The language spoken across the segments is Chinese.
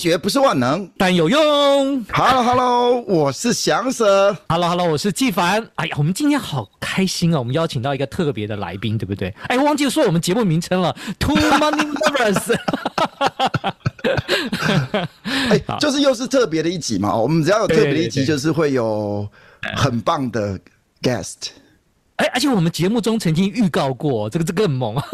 学不是万能，但有用。Hello，Hello，hello, 我是祥蛇。Hello，Hello，我是纪凡。哎呀，我们今天好开心啊！我们邀请到一个特别的来宾，对不对？哎，我忘记说我们节目名称了，Two Money Lovers。哎，就是又是特别的一集嘛。我们只要有特别的一集，就是会有很棒的 guest。哎，而且我们节目中曾经预告过，这个这个很猛。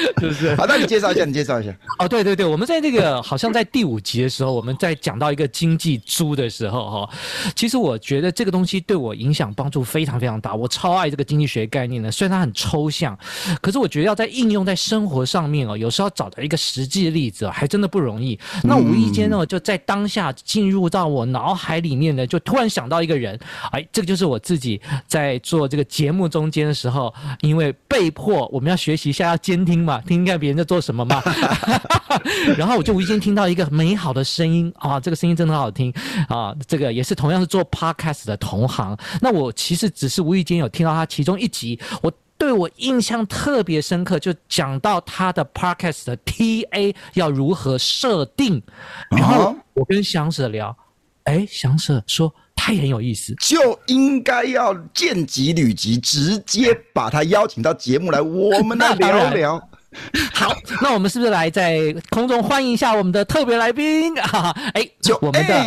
是不是？好，那你介绍一下，你介绍一下。哦，对对对，我们在这个好像在第五集的时候，我们在讲到一个经济猪的时候，哈，其实我觉得这个东西对我影响帮助非常非常大。我超爱这个经济学概念的，虽然它很抽象，可是我觉得要在应用在生活上面哦，有时候找到一个实际的例子哦，还真的不容易。那无意间呢，就在当下进入到我脑海里面呢，就突然想到一个人，哎，这个就是我自己在做这个节目中间的时候，因为被迫我们要学习一下要监听嘛，听听看别人在做什么嘛，然后我就无意间听到一个美好的声音啊，这个声音真的很好听啊，这个也是同样是做 podcast 的同行。那我其实只是无意间有听到他其中一集，我对我印象特别深刻，就讲到他的 podcast 的 TA 要如何设定，然后我跟祥舍聊，哎，祥舍说。他也很有意思，就应该要见级履级，直接把他邀请到节目来，我们来 聊聊。好，那我们是不是来在空中欢迎一下我们的特别来宾啊？哎，就我们的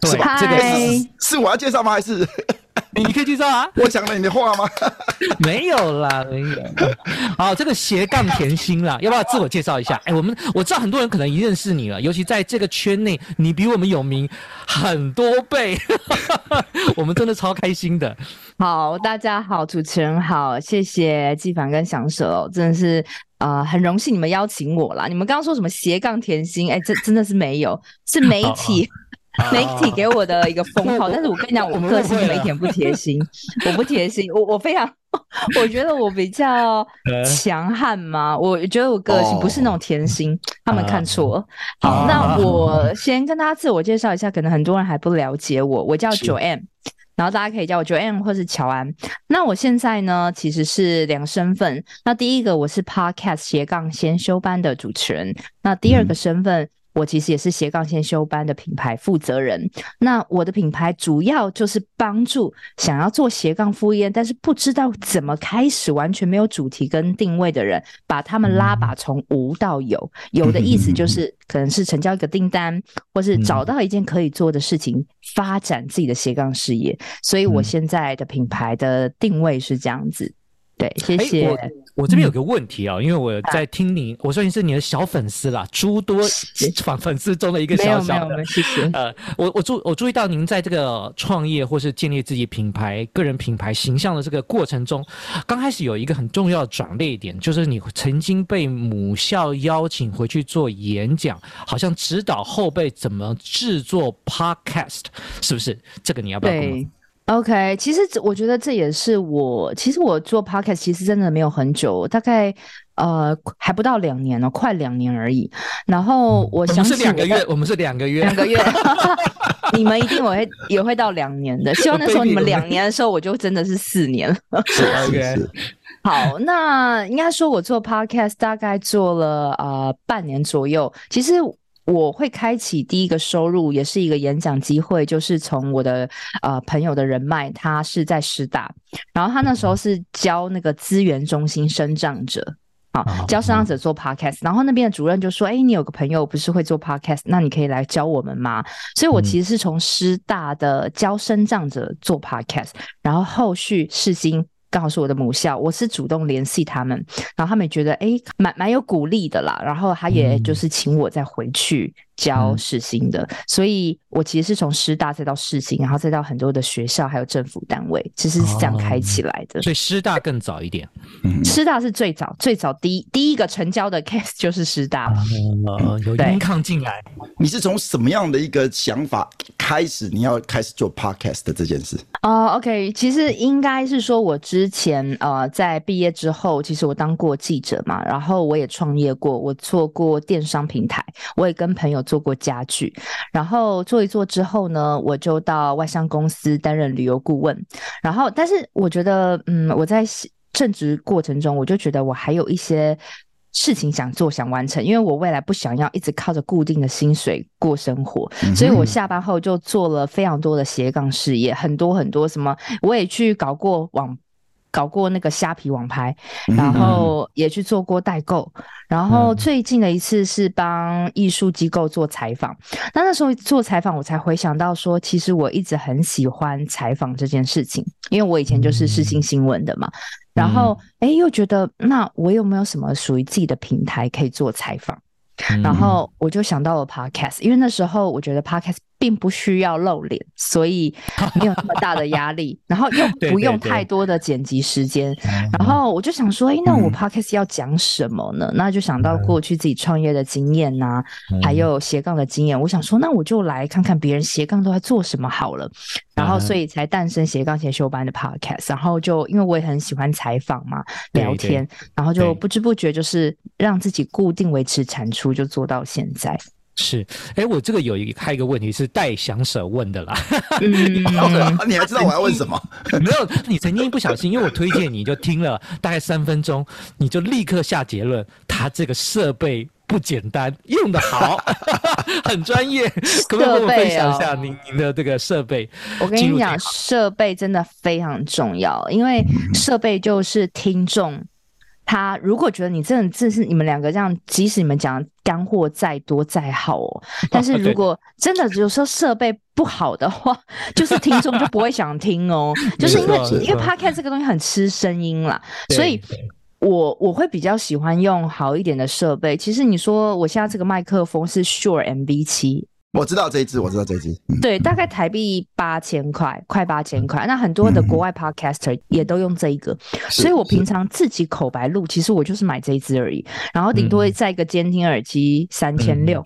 对吧？这个是是我要介绍吗？还是？你可以介绍啊！我讲了你的话吗？没有啦，没有。好，这个斜杠甜心啦，要不要自我介绍一下？哎，我们我知道很多人可能已经认识你了，尤其在这个圈内，你比我们有名很多倍，我们真的超开心的。好，大家好，主持人好，谢谢纪凡跟祥蛇哦，真的是啊、呃，很荣幸你们邀请我啦。你们刚刚说什么斜杠甜心？哎，这真的是没有，是媒体。媒体给我的一个封号，但是我跟你讲，我个性媒体不贴心，我不贴心，我我非常，我觉得我比较强悍嘛，我觉得我个性不是那种甜心，他们看错。了。好，那我先跟大家自我介绍一下，可能很多人还不了解我，我叫 Joanne，然后大家可以叫我 Joanne 或是乔安。那我现在呢，其实是两个身份，那第一个我是 Podcast 斜杠先修班的主持人，那第二个身份。我其实也是斜杠先修班的品牌负责人。那我的品牌主要就是帮助想要做斜杠副业，但是不知道怎么开始，完全没有主题跟定位的人，把他们拉把从无到有。有的意思就 是可能是成交一个订单，或是找到一件可以做的事情，发展自己的斜杠事业。所以我现在的品牌的定位是这样子。对，谢谢。欸我这边有个问题啊、哦，因为我在听你，我说你是你的小粉丝啦，诸多粉粉丝中的一个小小的。谢谢。呃，我我注我注意到您在这个创业或是建立自己品牌、个人品牌形象的这个过程中，刚开始有一个很重要的转捩点，就是你曾经被母校邀请回去做演讲，好像指导后辈怎么制作 podcast，是不是？这个你要不要跟我？OK，其实我觉得这也是我，其实我做 Podcast 其实真的没有很久，大概呃还不到两年哦，快两年而已。然后我想是两个月，我们是两个月，两个月，你们一定我会也会到两年的。希望那时候你们两年的时候，我就真的是四年了。OK，好，那应该说我做 Podcast 大概做了呃半年左右，其实。我会开启第一个收入，也是一个演讲机会，就是从我的呃朋友的人脉，他是在师大，然后他那时候是教那个资源中心生长者，啊，教生长者做 podcast，然后那边的主任就说：“哎，你有个朋友不是会做 podcast，那你可以来教我们吗？”所以，我其实是从师大的教生长者做 podcast，然后后续世新刚好是我的母校，我是主动联系他们，然后他们也觉得哎，蛮蛮有鼓励的啦，然后他也就是请我再回去。嗯教世新的，所以我其实是从师大再到世新，然后再到很多的学校，还有政府单位，其实是这样开起来的。哦、所以师大更早一点，师大是最早最早第一第一个成交的 case 就是师大了。哦、有音抗进来，你是从什么样的一个想法开始你要开始做 podcast 的这件事？哦、uh,，OK，其实应该是说我之前呃在毕业之后，其实我当过记者嘛，然后我也创业过，我做过电商平台，我也跟朋友。做过家具，然后做一做之后呢，我就到外商公司担任旅游顾问。然后，但是我觉得，嗯，我在正职过程中，我就觉得我还有一些事情想做、想完成，因为我未来不想要一直靠着固定的薪水过生活，嗯、所以我下班后就做了非常多的斜杠事业，很多很多什么，我也去搞过网。搞过那个虾皮网拍，然后也去做过代购，然后最近的一次是帮艺术机构做采访。那那时候做采访，我才回想到说，其实我一直很喜欢采访这件事情，因为我以前就是世新新闻的嘛。然后哎，又觉得那我有没有什么属于自己的平台可以做采访？然后我就想到了 Podcast，因为那时候我觉得 Podcast。并不需要露脸，所以没有那么大的压力，然后又不用太多的剪辑时间。对对对，然后我就想说，哎，那我 podcast 要讲什么呢？那就想到过去自己创业的经验呐、啊，还有斜杠的经验。我想说，那我就来看看别人斜杠都在做什么好了。然后，所以才诞生斜杠先修班的 podcast。然后就因为我也很喜欢采访嘛，聊天，然后就不知不觉就是让自己固定维持产出，就做到现在。是，哎，我这个有一个还有一个问题是带想舍问的啦。嗯，你还知道我要问什么？没有，你曾经不小心，因为我推荐你就听了大概三分钟，你就立刻下结论，他这个设备不简单，用的好，很专业。可不可以跟我分享一下您您的这个设备？我跟你讲，设备真的非常重要，因为设备就是听众。他如果觉得你真的这是你们两个这样，即使你们讲干货再多再好哦，但是如果真的有时候设备不好的话，就是听众就不会想听哦，就是因为因为 Podcast 这个东西很吃声音啦，所以我我会比较喜欢用好一点的设备。其实你说我现在这个麦克风是 Shure MV7。我知道这一支，我知道这一支，嗯、对，大概台币八千块，快八千块。那很多的国外 podcaster 也都用这一个，嗯、所以我平常自己口白录，其实我就是买这一支而已，然后顶多再一个监听耳机三千六，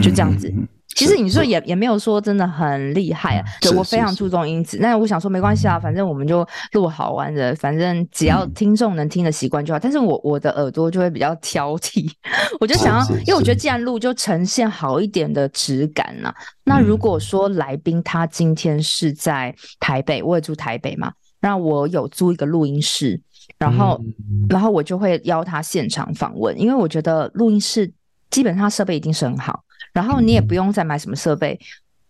就这样子。其实你说也也没有说真的很厉害啊，对，我非常注重音质。那我想说没关系啊，反正我们就录好玩的，反正只要听众能听得习惯就好。但是我我的耳朵就会比较挑剔，我就想要，因为我觉得既然录就呈现好一点的质感呐。那如果说来宾他今天是在台北，我也住台北嘛，那我有租一个录音室，然后然后我就会邀他现场访问，因为我觉得录音室基本上设备一定是很好。然后你也不用再买什么设备，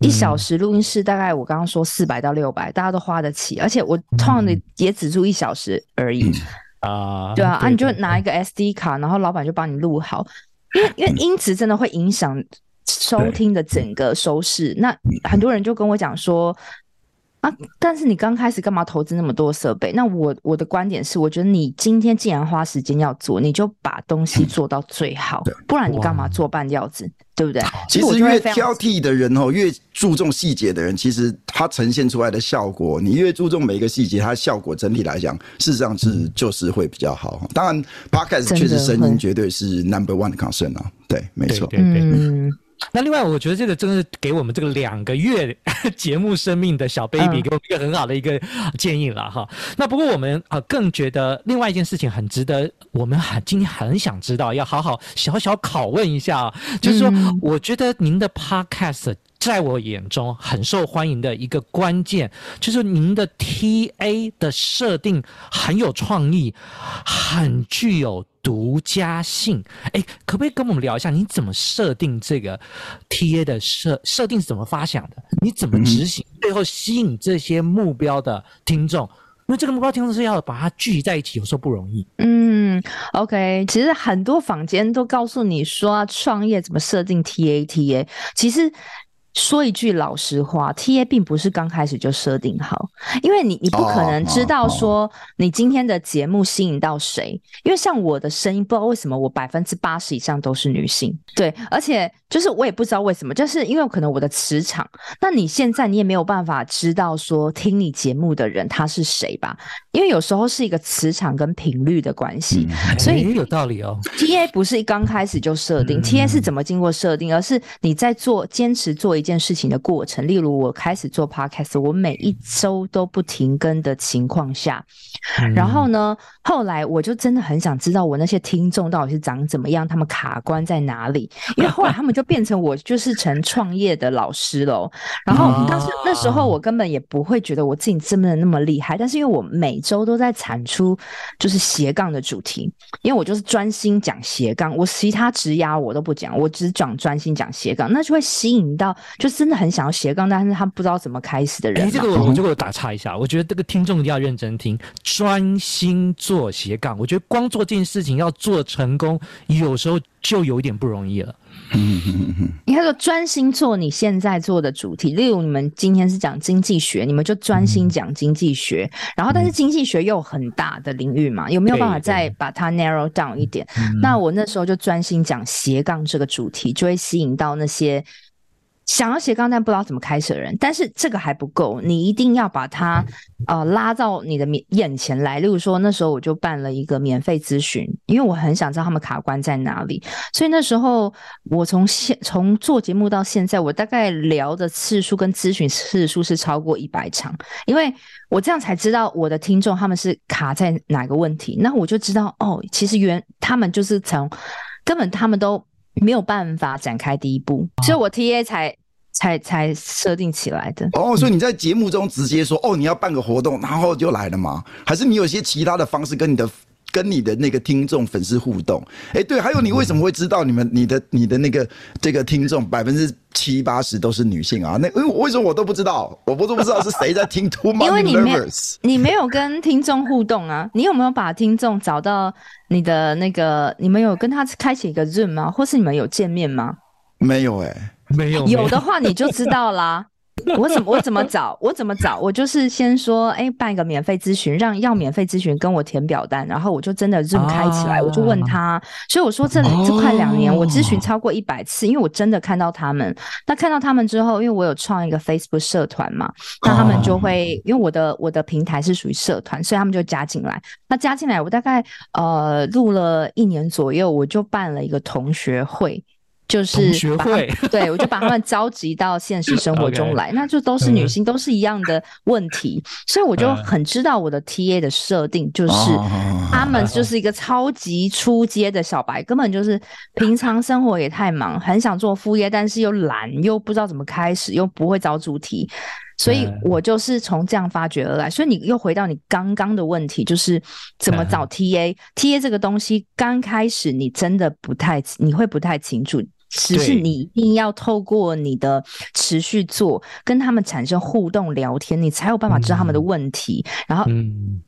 一小时录音室大概我刚刚说四百到六百，大家都花得起。而且我通常的也只住一小时而已 啊，对啊，啊你就拿一个 SD 卡，然后老板就帮你录好，因为因为音质真的会影响收听的整个收视。那很多人就跟我讲说。啊！但是你刚开始干嘛投资那么多设备？那我我的观点是，我觉得你今天既然花时间要做，你就把东西做到最好，嗯、不然你干嘛做半吊子，对不对？其实越挑剔的人哦，越注重细节的人，其实他呈现出来的效果，你越注重每一个细节，它效果整体来讲，事实上是就是会比较好。当然，Podcast 确实声音绝对是 Number One 的 concern 啊，对，没错，对对对。嗯那另外，我觉得这个真的是给我们这个两个月 节目生命的小 baby 给我们一个很好的一个建议了哈。那不过我们啊更觉得另外一件事情很值得我们很今天很想知道，要好好小小拷问一下啊，就是说，我觉得您的 podcast 在我眼中很受欢迎的一个关键，就是您的 TA 的设定很有创意，很具有。独家性，哎，可不可以跟我们聊一下，你怎么设定这个 TA 的设设定是怎么发想的？你怎么执行？最后吸引这些目标的听众？因为这个目标听众是要把它聚集在一起，有时候不容易。嗯，OK，其实很多坊间都告诉你说创业怎么设定 TA，TA，其实。说一句老实话，TA 并不是刚开始就设定好，因为你你不可能知道说你今天的节目吸引到谁，因为像我的声音，不知道为什么我百分之八十以上都是女性，对，而且就是我也不知道为什么，就是因为可能我的磁场，那你现在你也没有办法知道说听你节目的人他是谁吧，因为有时候是一个磁场跟频率的关系，所以有道理哦。TA 不是刚开始就设定，TA 是怎么经过设定，而是你在做坚持做一。一件事情的过程，例如我开始做 podcast，我每一周都不停更的情况下，然后呢，后来我就真的很想知道我那些听众到底是长怎么样，他们卡关在哪里？因为后来他们就变成我就是成创业的老师喽。然后当时那时候我根本也不会觉得我自己真的那么厉害，但是因为我每周都在产出就是斜杠的主题，因为我就是专心讲斜杠，我其他职涯我都不讲，我只讲专心讲斜杠，那就会吸引到。就真的很想要斜杠，但是他不知道怎么开始的人。哎，这个我我就会打岔一下，我觉得这个听众一定要认真听，专心做斜杠。我觉得光做这件事情要做成功，有时候就有一点不容易了。嗯嗯嗯，应该说专心做你现在做的主题，例如你们今天是讲经济学，你们就专心讲经济学。嗯、然后，但是经济学又有很大的领域嘛，有没有办法再把它 narrow down 一点？那我那时候就专心讲斜杠这个主题，就会吸引到那些。想要斜杠但不知道怎么开始的人，但是这个还不够，你一定要把他呃拉到你的面眼前来。例如说，那时候我就办了一个免费咨询，因为我很想知道他们卡关在哪里。所以那时候我从现从做节目到现在，我大概聊的次数跟咨询次数是超过一百场，因为我这样才知道我的听众他们是卡在哪个问题，那我就知道哦，其实原他们就是从根本他们都。没有办法展开第一步，所以我 TA 才才才设定起来的。哦，所以你在节目中直接说，哦，你要办个活动，然后就来了吗？还是你有些其他的方式跟你的跟你的那个听众粉丝互动？哎，对，还有你为什么会知道你们你的你的那个这个听众百分之七八十都是女性啊？那因为为什么我都不知道？我不都不知道是谁在听 Too Money Lovers？因为你没有你没有跟听众互动啊？你有没有把听众找到？你的那个，你们有跟他开启一个 Zoom 吗？或是你们有见面吗？没有哎、欸，没有。有的话你就知道啦。我怎么我怎么找？我怎么找？我就是先说，哎、欸，办一个免费咨询，让要免费咨询跟我填表单，然后我就真的 Zoom 开起来，啊、我就问他。所以我说这这快两年，我咨询超过一百次，因为我真的看到他们。那看到他们之后，因为我有创一个 Facebook 社团嘛，那他们就会，因为我的我的平台是属于社团，所以他们就加进来。那加进来，我大概呃录了一年左右，我就办了一个同学会。就是学会，对，我就把他们召集到现实生活中 来那就都是女性，嗯、都是一样的问题，所以我就很知道我的 TA 的设定，就是他们就是一个超级初阶的小白，根本就是平常生活也太忙，很想做副业，但是又懒，又不知道怎么开始，又不会找主题，所以我就是从这样发掘而来。所以你又回到你刚刚的问题，就是怎么找 TA？TA、嗯、TA 这个东西刚开始你真的不太，你会不太清楚。只是你一定要透过你的持续做，跟他们产生互动聊天，你才有办法知道他们的问题，然后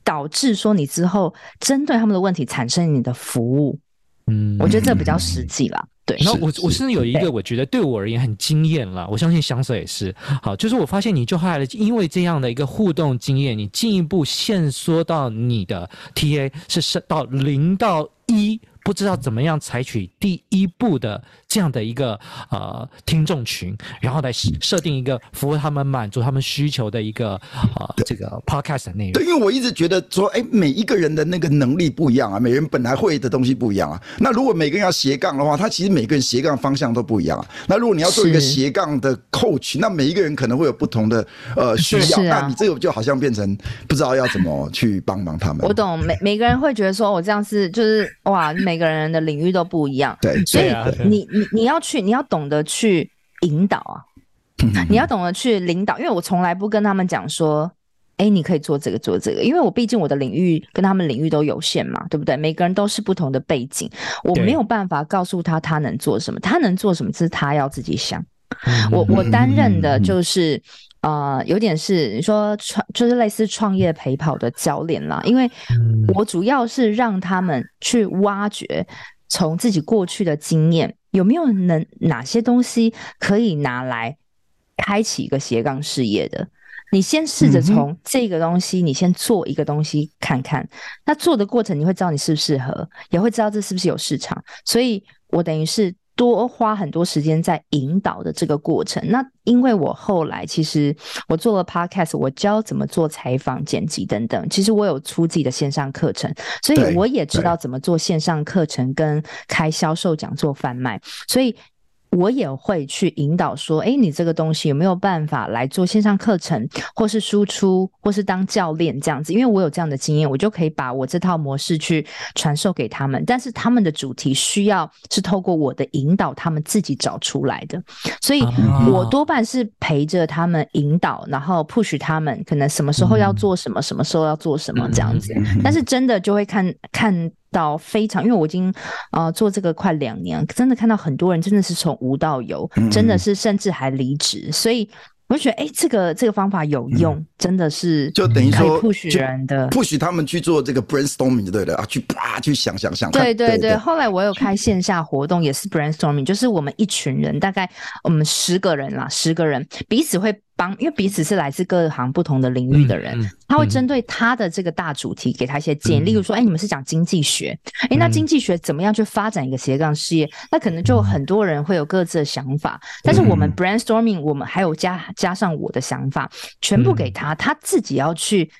导致说你之后针对他们的问题产生你的服务。嗯，我觉得这比较实际啦。对，然后我我甚至有一个我觉得对我而言很惊艳了，我相信翔 Sir 也是。好，就是我发现你就后来因为这样的一个互动经验，你进一步限缩到你的 TA 是是到零到一。不知道怎么样采取第一步的这样的一个呃听众群，然后来设定一个服务他们满足他们需求的一个呃这个 podcast 的内容。对，因为我一直觉得说，哎，每一个人的那个能力不一样啊，每人本来会的东西不一样啊。那如果每个人要斜杠的话，他其实每个人斜杠方向都不一样啊。那如果你要做一个斜杠的 coach，那每一个人可能会有不同的呃需要，啊、那你这个就好像变成不知道要怎么去帮忙他们。我懂，每每个人会觉得说我这样是就是哇每。每个人的领域都不一样，对，所以你你你要去，你要懂得去引导啊，你要懂得去领导，因为我从来不跟他们讲说，哎，你可以做这个做这个，因为我毕竟我的领域跟他们领域都有限嘛，对不对？每个人都是不同的背景，我没有办法告诉他他能做什么，他能做什么是他要自己想。我我担任的就是。啊、呃，有点是你说创，就是类似创业陪跑的教练啦。因为我主要是让他们去挖掘，从自己过去的经验，有没有能哪些东西可以拿来开启一个斜杠事业的。你先试着从这个东西，你先做一个东西看看。那做的过程，你会知道你适不适合，也会知道这是不是有市场。所以我等于是多花很多时间在引导的这个过程。那因为我后来其实我做了 podcast，我教怎么做采访、剪辑等等。其实我有出自己的线上课程，所以我也知道怎么做线上课程跟开销售讲座贩卖。所以。我也会去引导说，哎，你这个东西有没有办法来做线上课程，或是输出，或是当教练这样子？因为我有这样的经验，我就可以把我这套模式去传授给他们。但是他们的主题需要是透过我的引导，他们自己找出来的。所以我多半是陪着他们引导，然后 push 他们，可能什么时候要做什么，什么时候要做什么这样子。但是真的就会看看。到非常，因为我已经呃做这个快两年，真的看到很多人真的是从无到有，真的是甚至还离职，所以。我就觉得，哎、欸，这个这个方法有用，嗯、真的是就等于说不许人的，不许他们去做这个 brainstorming，对的啊，去啪去想想想。对对对，后来我有开线下活动，也是 brainstorming，就是我们一群人，大概我们十个人啦，十个人彼此会帮，因为彼此是来自各行不同的领域的人，嗯嗯、他会针对他的这个大主题给他一些建议。嗯、例如说，哎、欸，你们是讲经济学，哎、欸，那经济学怎么样去发展一个斜杠事业？那可能就很多人会有各自的想法，但是我们 brainstorming，我们还有加。加上我的想法，全部给他，他自己要去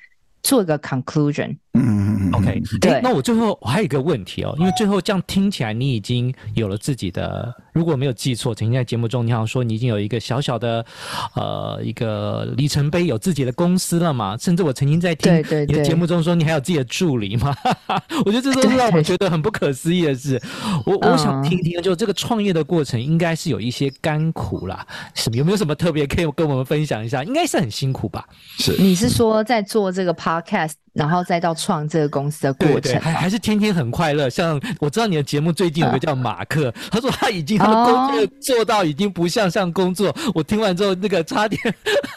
做一个 conclusion。嗯，OK，对。那我最后我还有一个问题哦，因为最后这样听起来，你已经有了自己的，如果没有记错，曾经在节目中你好像说你已经有一个小小的呃一个里程碑，有自己的公司了嘛？甚至我曾经在听你的节目中说你还有自己的助理嘛？我觉得这都是让我觉得很不可思议的事。我我想听听，就这个创业的过程应该是有一些甘苦啦，什么有没有什么特别可以跟我们分享一下？应该是很辛苦吧？是，你是说在做这个 podcast？然后再到创这个公司的过程，对对，还还是天天很快乐。像我知道你的节目最近有个叫马克，呃、他说他已经 他的工作做到已经不像像工作。我听完之后，那个差点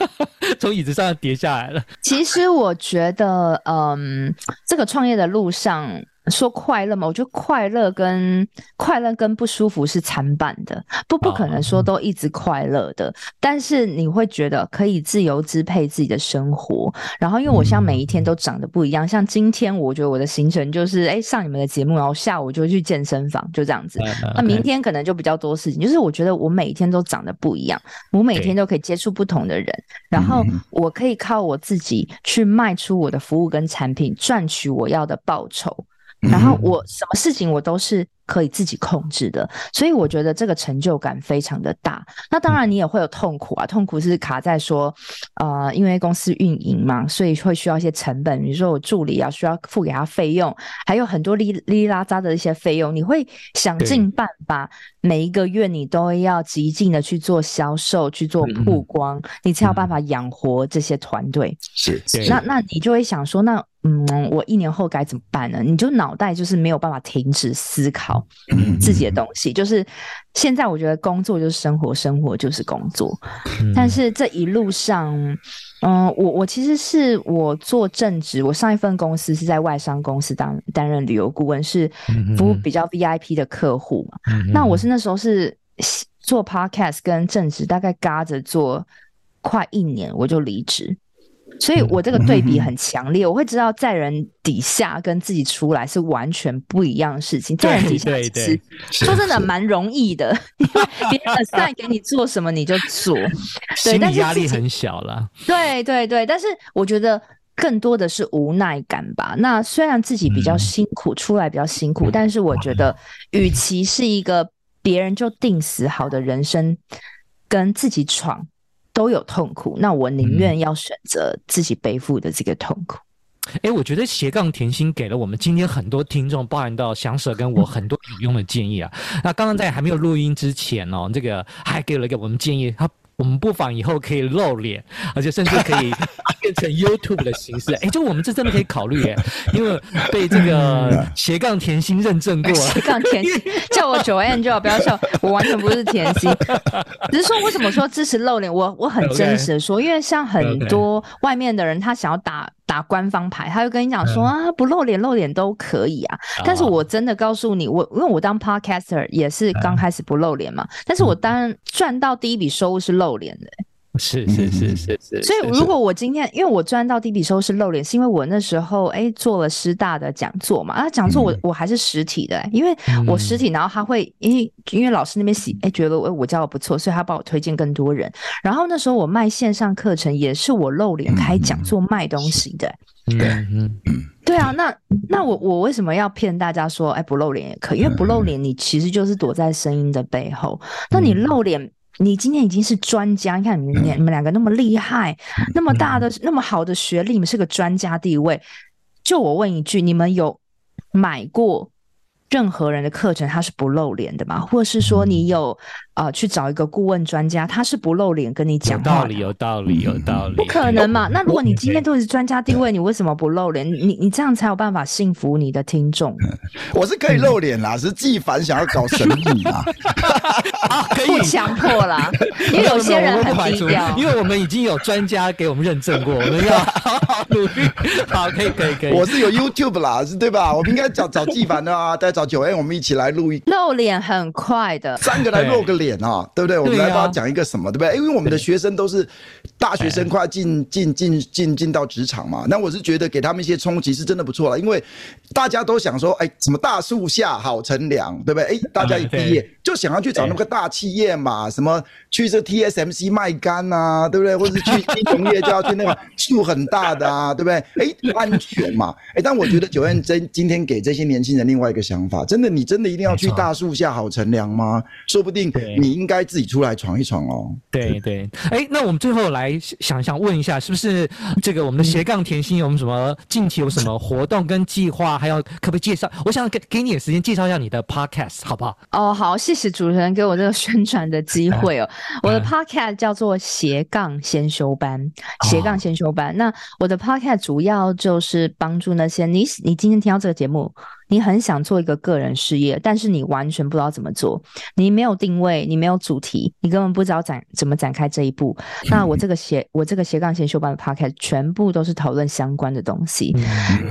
从椅子上跌下来了。其实我觉得，嗯，这个创业的路上。说快乐吗？我觉得快乐跟快乐跟不舒服是参半的，不不可能说都一直快乐的。但是你会觉得可以自由支配自己的生活。然后因为我像每一天都长得不一样，像今天我觉得我的行程就是哎上你们的节目，然后下午就去健身房，就这样子。那明天可能就比较多事情，就是我觉得我每一天都长得不一样，我每天都可以接触不同的人，然后我可以靠我自己去卖出我的服务跟产品，赚取我要的报酬。然后我什么事情我都是可以自己控制的，所以我觉得这个成就感非常的大。那当然你也会有痛苦啊，痛苦是卡在说，呃，因为公司运营嘛，所以会需要一些成本，比如说我助理啊需要付给他费用，还有很多哩哩啦喳的一些费用，你会想尽办法，每一个月你都要极尽的去做销售，去做曝光，你才有办法养活这些团队。是，那那你就会想说，那。嗯，我一年后该怎么办呢？你就脑袋就是没有办法停止思考自己的东西。就是现在，我觉得工作就是生活，生活就是工作。但是这一路上，嗯，我我其实是我做正职，我上一份公司是在外商公司当担任旅游顾问，是服务比较 VIP 的客户嘛。那我是那时候是做 Podcast 跟正职，大概嘎着做快一年，我就离职。所以我这个对比很强烈，我会知道在人底下跟自己出来是完全不一样的事情。在人底下其实说真的蛮容易的，因为别人 assign 给你做什么你就做，对，但是压力很小了。对对对，但是我觉得更多的是无奈感吧。那虽然自己比较辛苦，出来比较辛苦，但是我觉得与其是一个别人就定死好的人生，跟自己闯。都有痛苦，那我宁愿要选择自己背负的这个痛苦。哎、我觉得斜杠甜心给了我们今天很多听众，包含到翔 Sir 跟我很多有用的建议啊。嗯、那刚刚在还没有录音之前哦，这个还给了一个我们建议，他。我们不妨以后可以露脸，而且甚至可以变成 YouTube 的形式。哎、欸，就我们这真的可以考虑耶，因为被这个斜杠甜心认证过。斜杠甜心叫我 Joanne 就好，不要笑，我完全不是甜心。只是说，为什么说支持露脸？我我很真实的说，因为像很多外面的人，他想要打。打官方牌，他就跟你讲说啊，不露脸露脸都可以啊。但是我真的告诉你，我因为我当 podcaster 也是刚开始不露脸嘛。但是我当赚到第一笔收入是露脸的。是是是是是。所以如果我今天，因为我赚到第一笔收是露脸，是因为我那时候哎、欸、做了师大的讲座嘛，啊讲座我我还是实体的、欸，因为我实体，然后他会因为因为老师那边喜哎、欸、觉得我我教的不错，所以他帮我推荐更多人。然后那时候我卖线上课程也是我露脸开讲座卖东西的、欸。对，嗯嗯，对啊，那那我我为什么要骗大家说，哎，不露脸也可以？因为不露脸，你其实就是躲在声音的背后。那你露脸，你今天已经是专家，你看你们你们两个那么厉害，那么大的那么好的学历，你们是个专家地位。就我问一句，你们有买过任何人的课程，他是不露脸的吗？或是说你有？啊、呃，去找一个顾问专家，他是不露脸跟你讲话。有道理，有道理，有道理。不可能嘛？那如果你今天都是专家地位，你为什么不露脸？你你这样才有办法信服你的听众。我是可以露脸啦，是纪凡想要搞神秘嘛？可以不强迫啦，因为有些人很低调。因为我们已经有专家给我们认证过，我们要好好努力。好，可以，可以，可以。我是有 YouTube 啦，是对吧？我们应该找找纪凡的啊，再找 Joanne，我们一起来录一。露脸很快的，三个来露个脸。脸啊，对不对？我们来帮他讲一个什么，对不对？因为我们的学生都是大学生，快进进进进进到职场嘛。那我是觉得给他们一些冲击是真的不错了，因为大家都想说，哎，什么大树下好乘凉，对不对？哎，大家一毕业就想要去找那个大企业嘛，什么去这 TSMC 卖干啊，对不对？或者是去 金融业就要去那个树很大的啊，对不对？哎，安全嘛。哎，但我觉得 Joanne 真 今天给这些年轻人另外一个想法，真的，你真的一定要去大树下好乘凉吗？说不定。你应该自己出来闯一闯哦。对对，哎，那我们最后来想想问一下，是不是这个我们的斜杠甜心有什么近期有什么活动跟计划？还有可不可以介绍？我想给给你点时间介绍一下你的 podcast 好不好？哦，好，谢谢主持人给我这个宣传的机会哦。我的 podcast 叫做斜杠先修班，斜杠先修班。那我的 podcast 主要就是帮助那些你你今天听到这个节目。你很想做一个个人事业，但是你完全不知道怎么做，你没有定位，你没有主题，你根本不知道展怎么展开这一步。那我这个斜我这个斜杠先修班的 podcast 全部都是讨论相关的东西。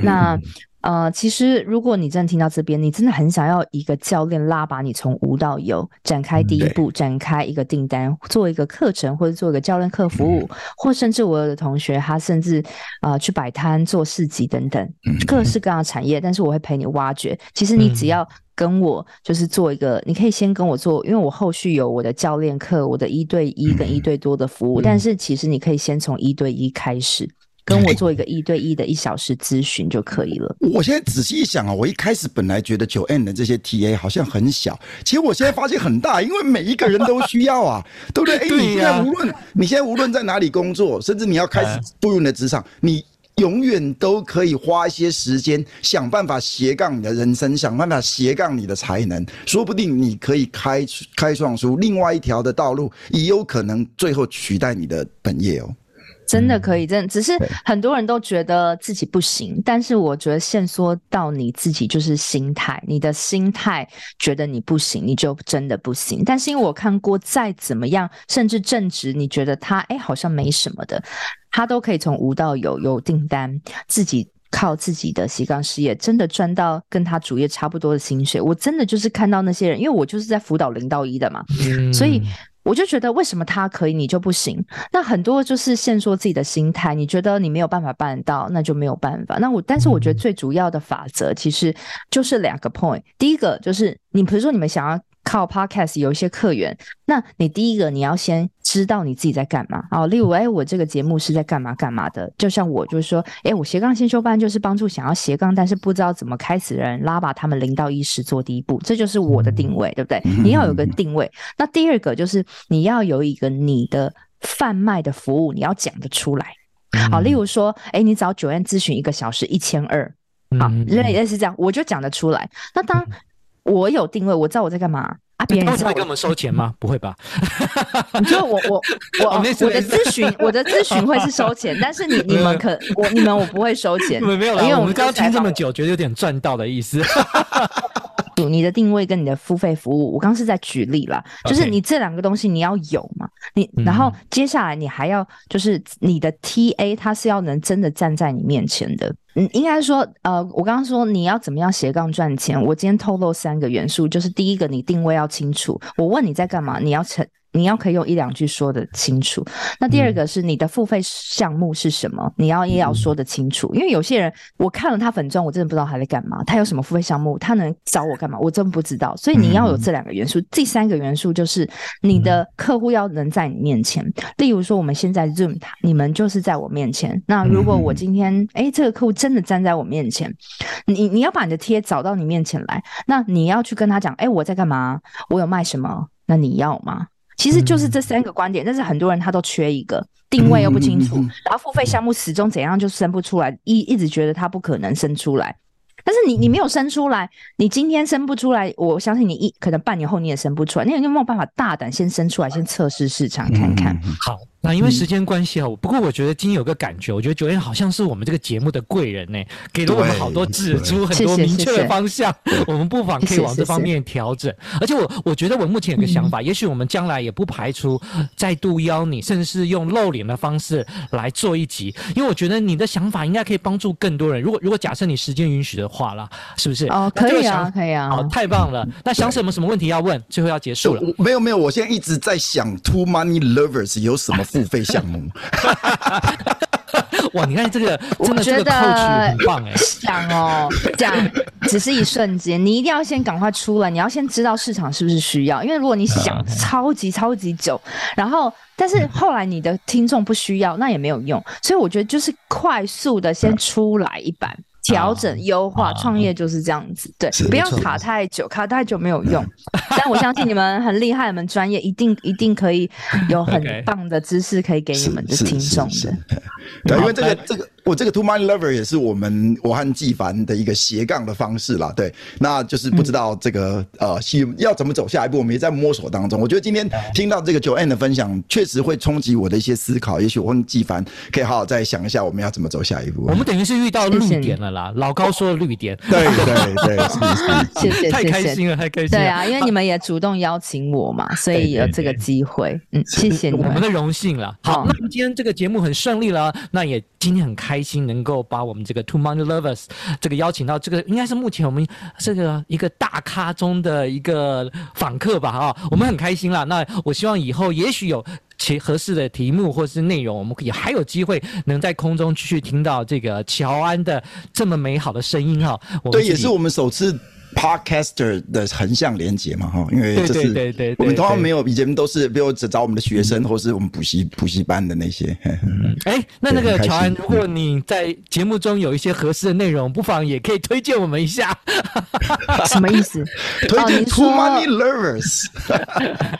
那。呃，其实如果你真的听到这边，你真的很想要一个教练拉把你从无到有，展开第一步，展开一个订单，做一个课程或者做一个教练课服务，或甚至我有的同学他甚至啊、呃、去摆摊做市集等等，各式各样的产业，但是我会陪你挖掘。其实你只要。跟我就是做一个，你可以先跟我做，因为我后续有我的教练课，我的一对一跟一对多的服务，但是其实你可以先从一对一开始。跟我做一个一对一的一小时咨询就可以了。我现在仔细一想啊，我一开始本来觉得 Joanne 的这些 TA 好像很小，其实我现在发现很大，因为每一个人都需要啊，对不对？哎，你现在无论你现在无论在哪里工作，甚至你要开始步入你的职场，你永远都可以花一些时间想办法斜杠你的人生，想办法斜杠你的才能，说不定你可以开开创出另外一条的道路，也有可能最后取代你的本业哦。真的可以，真的只是很多人都觉得自己不行，但是我觉得限缩到你自己就是心态，你的心态觉得你不行，你就真的不行。但是因为我看过再怎么样，甚至正直，你觉得他哎好像没什么的，他都可以从无到有，有订单，自己靠自己的斜杠事业，真的赚到跟他主业差不多的薪水。我真的就是看到那些人，因为我就是在辅导零到一的嘛，嗯、所以。我就觉得，为什么他可以，你就不行？那很多就是限缩自己的心态。你觉得你没有办法办到，那就没有办法。那我，但是我觉得最主要的法则其实就是两个 point。第一个就是，你比如说你们想要。靠 Podcast 有一些客源，那你第一个你要先知道你自己在干嘛啊。例如，哎，我这个节目是在干嘛干嘛的。就像我就是说，哎，我斜杠先修班就是帮助想要斜杠但是不知道怎么开始的人，拉把他们零到一十做第一步，这就是我的定位，对不对？你要有个定位。那第二个就是你要有一个你的贩卖的服务，你要讲得出来。好，例如说，哎，你找 Joanne 咨询一个小时一千二，好，类类似这样，我就讲得出来。那当我有定位，我知道我在干嘛啊？别人会给我们收钱吗？不会吧？你说我我 我我的咨询，我的咨询会是收钱，但是你 你们可我你们我不会收钱，没有，因为我们刚刚听这么久，觉得有点赚到的意思。你的定位跟你的付费服务，我刚刚是在举例啦，就是你这两个东西你要有嘛，你然后接下来你还要就是你的 TA 他是要能真的站在你面前的。嗯，应该说，呃，我刚刚说你要怎么样斜杠赚钱，我今天透露三个元素，就是第一个，你定位要清楚。我问你在干嘛，你要成你要可以用一两句说的清楚。那第二个是你的付费项目是什么？你要也要说的清楚。因为有些人我看了他粉钻，我真的不知道他在干嘛。他有什么付费项目？他能找我干嘛？我真不知道。所以你要有这两个元素。第三个元素就是你的客户要能在你面前。例如说，我们现在 Zoom，你们就是在我面前。那如果我今天哎，这个客户真的站在我面前，你你要把你的贴找到你面前来。那你要去跟他讲，哎，我在干嘛？我有卖什么？那你要吗？其实就是这三个观点，但是很多人他都缺一个定位又不清楚，然后付费项目始终怎样就生不出来，一一直觉得它不可能生出来。但是你你没有生出来，你今天生不出来，我相信你一可能半年后你也生不出来。那你有没有办法大胆先生出来，先测试市场看看？好。那因为时间关系啊，不过我觉得今天有个感觉，我觉得 Joanne 好像是我们这个节目的贵人呢，给了我们好多指出很多明确的方向，我们不妨可以往这方面调整。而且我我觉得我目前有个想法，也许我们将来也不排除再度邀你，甚至是用露脸的方式来做一集，因为我觉得你的想法应该可以帮助更多人。如果如果假设你时间允许的话啦，是不是？哦，可以啊，可以啊。好，太棒了。那想什么什么问题要问？最后要结束了。没有没有，我现在一直在想，Too Money Lovers 有什么 付费项目？哇，你看这个，真的这个 coach 很棒哎！想哦，讲只是一瞬间，你一定要先赶快出来，你要先知道市场是不是需要，因为如果你想超级超级久，然后但是后来你的听众不需要，那也没有用，所以我觉得就是快速的先出来一版。调整优化创业就是这样子，对，不要卡太久，卡太久没有用。但我相信你们很厉害，你们专业，一定一定可以有很 棒的知识可以给你们的听众的。对，因为这个这个。我这个 Two Money Lover 也是我们我和纪凡的一个斜杠的方式啦，对，那就是不知道这个、嗯、呃，要怎么走下一步，我们也在摸索当中。我觉得今天听到这个 Joanne 的分享，确实会冲击我的一些思考。也许我跟纪凡可以好好再想一下，我们要怎么走下一步。我们等于是遇到绿点了啦，老高说的绿点，对对对，是是 谢谢，太开心了，太开心了。对啊，因为你们也主动邀请我嘛，所以有这个机会，嗯，谢谢你们，我们的荣幸了。好，那么今天这个节目很顺利了，那也今天很开开心能够把。我们这个 Two Money Lovers 这个邀请到这个应该是目前我们这个一个大咖中的一个访客吧啊，我们很开心啦。那我希望以后也许有其合适的题目或是内容，我们可以还有机会能在空中继续听到这个乔安的这么美好的声音哈。对，也是我们首次。Podcaster 的横向连接嘛，哈，因为这是我们通常没有，以前都是比如只找我们的学生，或是我们补习补习班的那些。哎，那那个乔安，如果你在节目中有一些合适的内容，不妨也可以推荐我们一下。什么意思？推荐 Two Money Lovers。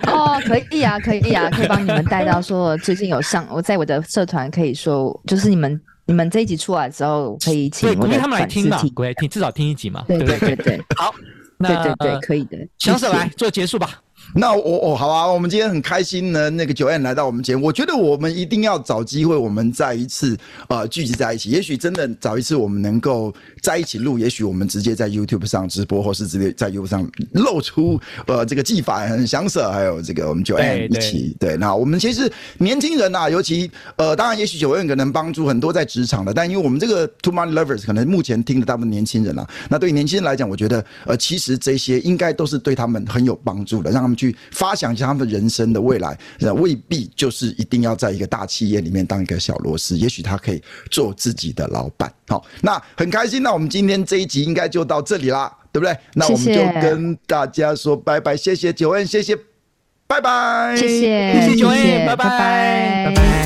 哦，可以啊，可以啊，可以帮你们带到说最近有上，我在我的社团可以说，就是你们。你们这一集出来之后，可以请鼓励他们来听嘛？鼓励听，至少听一集嘛？对对对对，好，对对对，可以的。翔 Sir 来做结束吧。那我我好啊，我们今天很开心呢。那个 Joanne 来到我们节目，我觉得我们一定要找机会，我们再一次呃聚集在一起。也许真的找一次，我们能够在一起录。也许我们直接在 YouTube 上直播，或是直接在 YouTube 上露出呃这个纪凡、翔 Sir 还有这个我们 Joanne 一起。对，对，那我们其实年轻人啊，尤其呃当然，也许 Joanne 可能帮助很多在职场的，但因为我们这个 Two Money Lovers 可能目前听的大部分年轻人啊，那对于年轻人来讲，我觉得呃其实这些应该都是对他们很有帮助的，让他们。去发想一下他们人生的未来，未必就是一定要在一个大企业里面当一个小螺丝，也许他可以做自己的老板。好，那很开心，那我们今天这一集应该就到这里啦，对不对？那我们就跟大家说拜拜，谢谢 Joanne，谢谢，拜拜，谢谢，谢谢拜拜，拜拜。